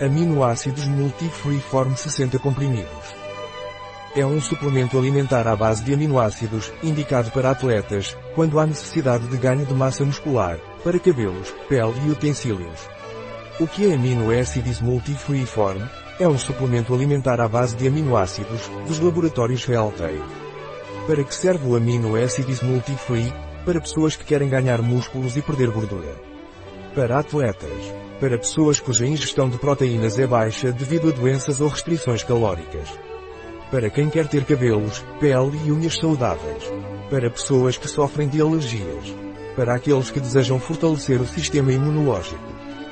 Aminoácidos Multi-Freeform 60 comprimidos. É um suplemento alimentar à base de aminoácidos, indicado para atletas, quando há necessidade de ganho de massa muscular, para cabelos, pele e utensílios. O que é Amino Acids Multi-Freeform? É um suplemento alimentar à base de aminoácidos, dos laboratórios Realtake. Para que serve o Amino Acids Multi-Free? Para pessoas que querem ganhar músculos e perder gordura. Para atletas para pessoas cuja ingestão de proteínas é baixa devido a doenças ou restrições calóricas. Para quem quer ter cabelos, pele e unhas saudáveis. Para pessoas que sofrem de alergias. Para aqueles que desejam fortalecer o sistema imunológico.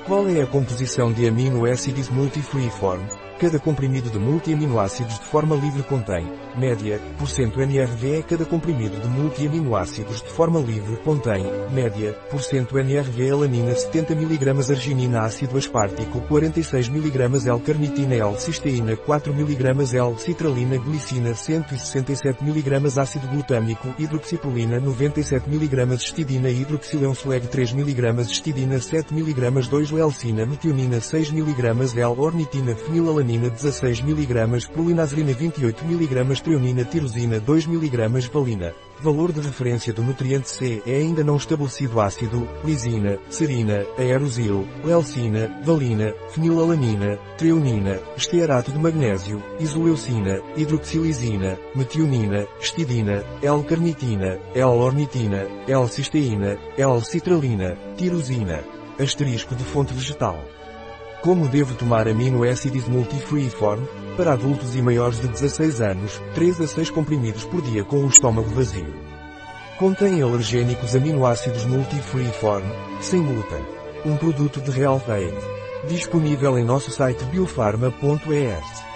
Qual é a composição de aminoácidos multifreeform? Cada comprimido de multiaminoácidos de forma livre contém, média, por cento NRV. Cada comprimido de multiaminoácidos de forma livre contém, média, por cento NRV alanina 70 mg arginina ácido aspartico 46 mg L-carnitina L-cisteína 4 mg L-citralina glicina 167 mg ácido glutâmico hidroxiprolina 97 mg histidina hidroxilensoleg 3 mg histidina 7 mg 2-lelcina metionina 6 mg L-ornitina fenilalanina 16 mg, prolinazrina 28 mg, treonina tirosina 2 mg, valina. Valor de referência do nutriente C é ainda não estabelecido ácido, lisina, serina, aerosil, lelcina, valina, fenilalanina, treonina, estearato de magnésio, isoleucina, hidroxilisina, metionina, histidina, L-carnitina, L-ornitina, L-cisteína, L-citralina, tirosina. Asterisco de fonte vegetal. Como devo tomar aminoácidos multifreeform? Para adultos e maiores de 16 anos, 3 a 6 comprimidos por dia com o estômago vazio. Contém alergênicos aminoácidos multifreeform, sem glúten. Um produto de Real Disponível em nosso site biofarma.es.